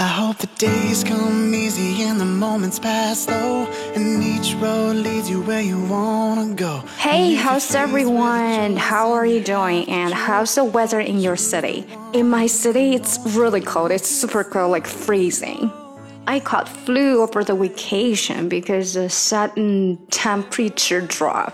I hope the days come easy and the moments pass slow, and each road leads you where you wanna go. Hey, how's everyone? How are you doing? And how's the weather in your city? In my city, it's really cold. It's super cold, like freezing. I caught flu over the vacation because the sudden temperature drop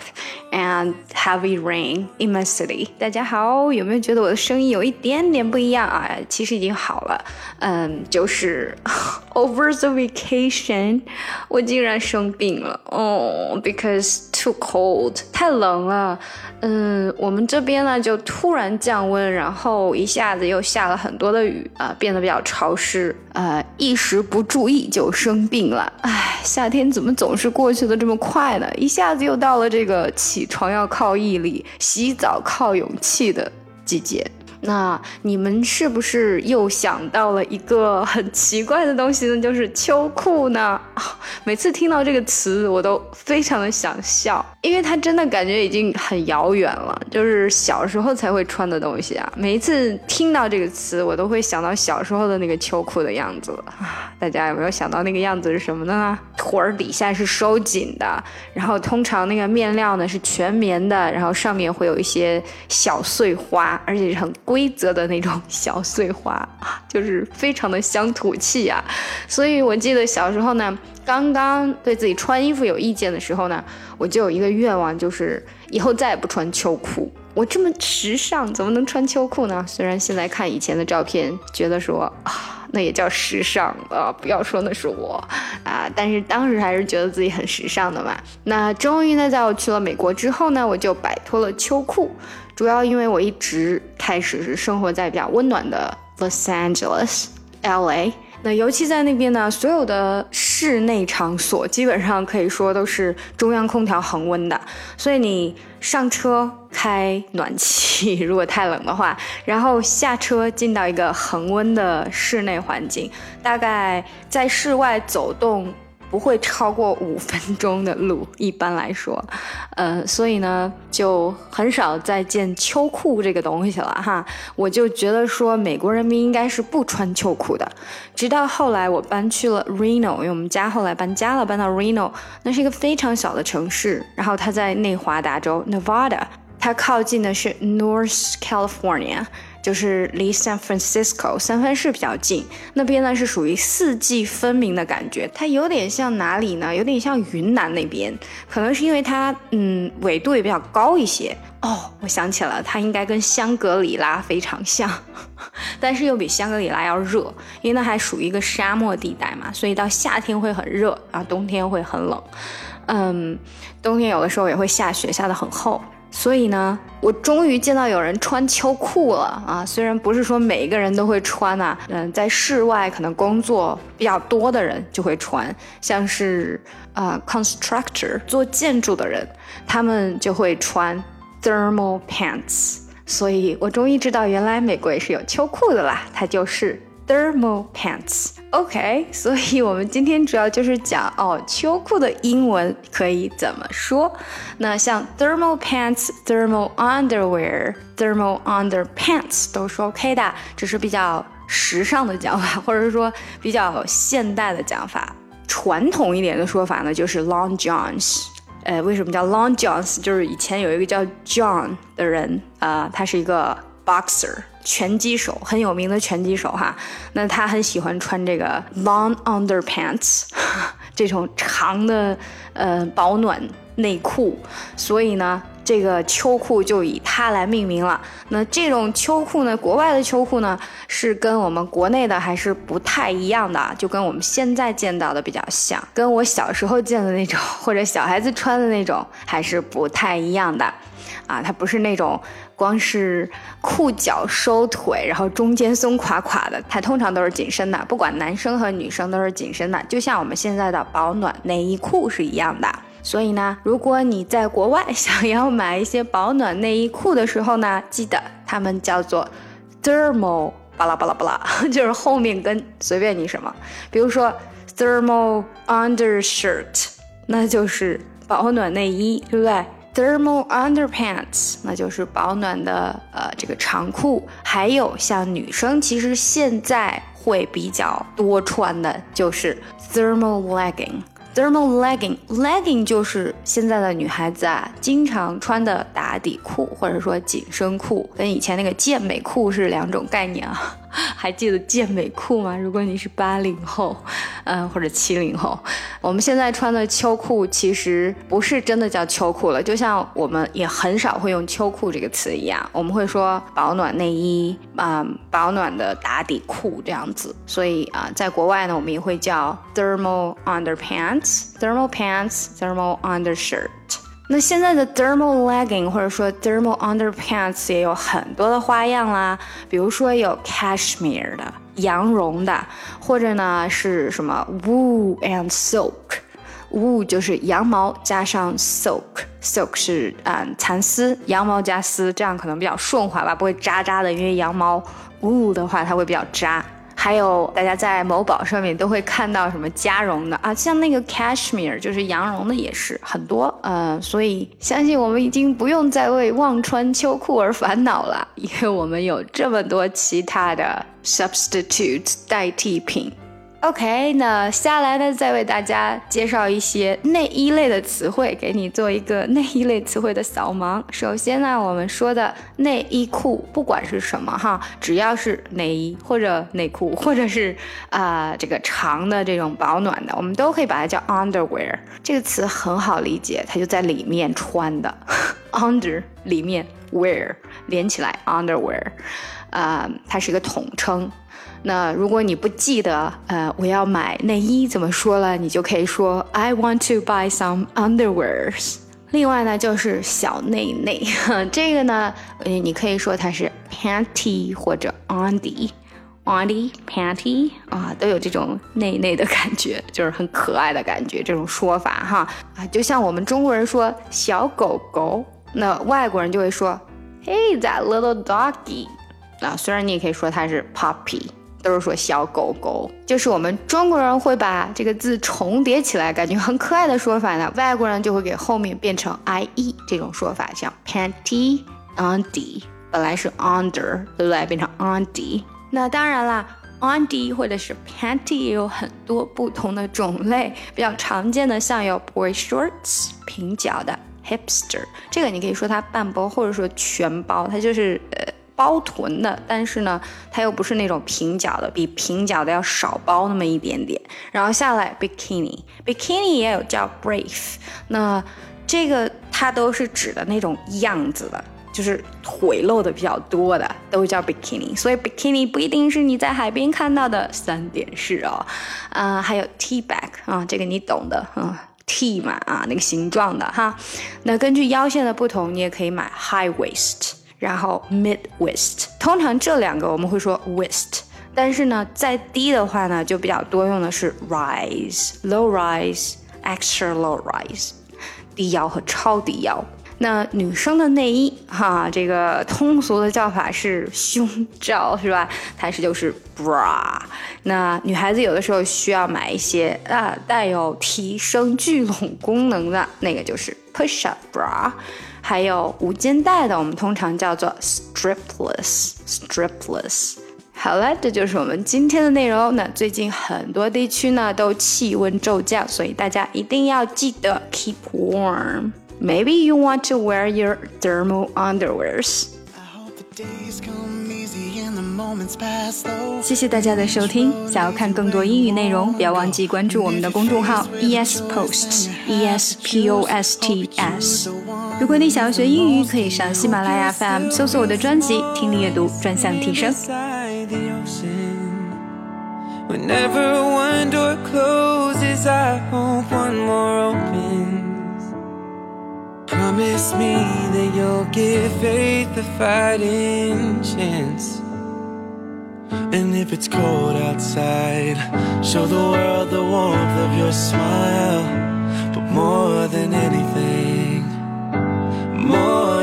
and heavy rain in my city. 大家好，有没有觉得我的声音有一点点不一样啊？其实已经好了。嗯，就是 over the vacation，我竟然生病了哦、oh,，because too cold，太冷了。嗯，我们这边呢就突然降温，然后一下子又下了很多的雨啊、呃，变得比较潮湿， 呃，一时不注意就生病了。唉，夏天怎么总是过去的这么快呢？一下子又到了这个起床要靠毅力，洗澡靠勇气的季节。那你们是不是又想到了一个很奇怪的东西呢？就是秋裤呢？每次听到这个词，我都非常的想笑，因为它真的感觉已经很遥远了，就是小时候才会穿的东西啊。每一次听到这个词，我都会想到小时候的那个秋裤的样子啊。大家有没有想到那个样子是什么呢？腿儿底下是收紧的，然后通常那个面料呢是全棉的，然后上面会有一些小碎花，而且是很规则的那种小碎花，就是非常的乡土气啊。所以我记得小时候呢，刚刚对自己穿衣服有意见的时候呢，我就有一个愿望，就是以后再也不穿秋裤。我这么时尚，怎么能穿秋裤呢？虽然现在看以前的照片，觉得说啊。那也叫时尚啊！不要说那是我啊，但是当时还是觉得自己很时尚的嘛。那终于呢，在我去了美国之后呢，我就摆脱了秋裤，主要因为我一直开始是生活在比较温暖的 Los Angeles、LA。那尤其在那边呢，所有的室内场所基本上可以说都是中央空调恒温的，所以你上车开暖气，如果太冷的话，然后下车进到一个恒温的室内环境，大概在室外走动。不会超过五分钟的路，一般来说，呃，所以呢，就很少再见秋裤这个东西了哈。我就觉得说，美国人民应该是不穿秋裤的。直到后来我搬去了 Reno，因为我们家后来搬家了，搬到 Reno，那是一个非常小的城市，然后它在内华达州 Nevada，它靠近的是 North California。就是离 San Francisco 三藩市比较近，那边呢是属于四季分明的感觉，它有点像哪里呢？有点像云南那边，可能是因为它嗯纬度也比较高一些哦。我想起了，它应该跟香格里拉非常像，但是又比香格里拉要热，因为那还属于一个沙漠地带嘛，所以到夏天会很热，然后冬天会很冷，嗯，冬天有的时候也会下雪，下得很厚。所以呢，我终于见到有人穿秋裤了啊！虽然不是说每一个人都会穿呐，嗯，在室外可能工作比较多的人就会穿，像是啊，constructor 做建筑的人，他们就会穿 thermal pants。所以我终于知道，原来美国也是有秋裤的啦，它就是。Thermal pants，OK，所以我们今天主要就是讲哦，秋裤的英文可以怎么说？那像 thermal pants、thermal underwear、thermal underpants 都是 OK 的，只是比较时尚的讲法，或者说比较现代的讲法。传统一点的说法呢，就是 long johns。呃，为什么叫 long johns？就是以前有一个叫 John 的人啊，他是一个 boxer。拳击手很有名的拳击手哈，那他很喜欢穿这个 long underpants 这种长的呃保暖内裤，所以呢，这个秋裤就以它来命名了。那这种秋裤呢，国外的秋裤呢是跟我们国内的还是不太一样的，就跟我们现在见到的比较像，跟我小时候见的那种或者小孩子穿的那种还是不太一样的。啊，它不是那种光是裤脚收腿，然后中间松垮垮的，它通常都是紧身的，不管男生和女生都是紧身的，就像我们现在的保暖内衣裤是一样的。所以呢，如果你在国外 想要买一些保暖内衣裤的时候呢，记得它们叫做 thermal 巴拉巴拉巴拉，就是后面跟随便你什么，比如说 thermal undershirt，那就是保暖内衣，对不对？Thermal underpants，那就是保暖的呃这个长裤，还有像女生其实现在会比较多穿的就是 thermal legging。thermal legging legging 就是现在的女孩子啊经常穿的打底裤或者说紧身裤，跟以前那个健美裤是两种概念啊。还记得健美裤吗？如果你是八零后，嗯，或者七零后，我们现在穿的秋裤其实不是真的叫秋裤了，就像我们也很少会用秋裤这个词一样，我们会说保暖内衣啊，保暖的打底裤这样子。所以啊，在国外呢，我们也会叫 thermal underpants，thermal pants，thermal undershirt。那现在的 thermal legging 或者说 thermal underpants 也有很多的花样啦，比如说有 cashmere 的羊绒的，或者呢是什么 wool and silk，wool 就是羊毛加上 silk，silk 是嗯蚕丝，羊毛加丝，这样可能比较顺滑吧，不会扎扎的，因为羊毛 wool 的话它会比较扎。还有大家在某宝上面都会看到什么加绒的啊，像那个 cashmere 就是羊绒的也是很多，呃，所以相信我们已经不用再为忘穿秋裤而烦恼了，因为我们有这么多其他的 substitute 代替品。OK，那下来呢，再为大家介绍一些内衣类的词汇，给你做一个内衣类词汇的扫盲。首先呢，我们说的内衣裤，不管是什么哈，只要是内衣或者内裤，或者是啊这个长的这种保暖的，我们都可以把它叫 underwear。这个词很好理解，它就在里面穿的，under 里面 wear 连起来 underwear，啊，它是一个统称。那如果你不记得，呃，我要买内衣怎么说了，你就可以说 I want to buy some underwears。另外呢，就是小内内，这个呢，你可以说它是 panty 或者 undy，undy panty 啊，都有这种内内的感觉，就是很可爱的感觉，这种说法哈啊，就像我们中国人说小狗狗，那外国人就会说 Hey that little doggy。啊，虽然你也可以说它是 puppy。都是说小狗狗，就是我们中国人会把这个字重叠起来，感觉很可爱的说法呢。外国人就会给后面变成 i e 这种说法，像 panty undy，本来是 under，对不对？变成 undy。那当然啦，undy 或者是 panty 也有很多不同的种类，比较常见的像有 boy shorts 平脚的 hipster，这个你可以说它半包或者说全包，它就是呃。包臀的，但是呢，它又不是那种平角的，比平角的要少包那么一点点。然后下来，bikini，bikini 也有叫 brief，那这个它都是指的那种样子的，就是腿露的比较多的，都叫 bikini。所以 bikini 不一定是你在海边看到的三点式哦，啊，还有 T back 啊，这个你懂的嗯，T 嘛啊，那个形状的哈。那根据腰线的不同，你也可以买 high waist。然后 mid waist，通常这两个我们会说 waist，但是呢，再低的话呢，就比较多用的是 rise，low rise，extra low rise，低腰和超低腰。那女生的内衣哈，这个通俗的叫法是胸罩是吧？它是就是 bra。那女孩子有的时候需要买一些啊带有提升聚拢功能的那个就是 push up bra。还有无肩带的，我们通常叫做 strapless。strapless。好了，这就是我们今天的内容。那最近很多地区呢都气温骤降，所以大家一定要记得 keep warm。Maybe you want to wear your thermal underwears. 谢谢大家的收听。想要看更多英语内容，不要忘记关注我们的公众号 ES Posts E S P O S T S。如果你想要学英语，可以上喜马拉雅 FM 搜索我的专辑《听力阅读专项提升》。Whenever one door closes, I hope one more opens. Promise me that you'll give faith a fighting chance. And if it's cold outside, show the world the warmth of your smile. But more than anything, more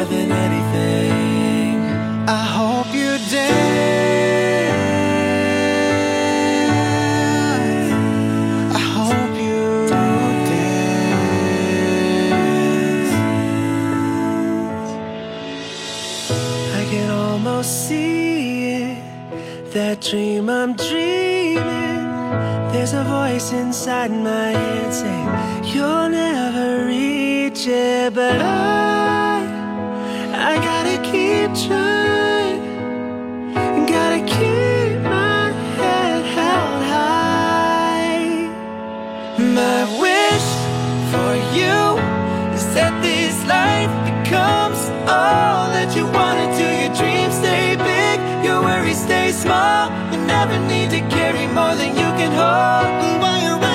a voice inside my head saying You'll never reach it But I, I gotta keep trying stay small. You never need to carry more than you can hold. While you're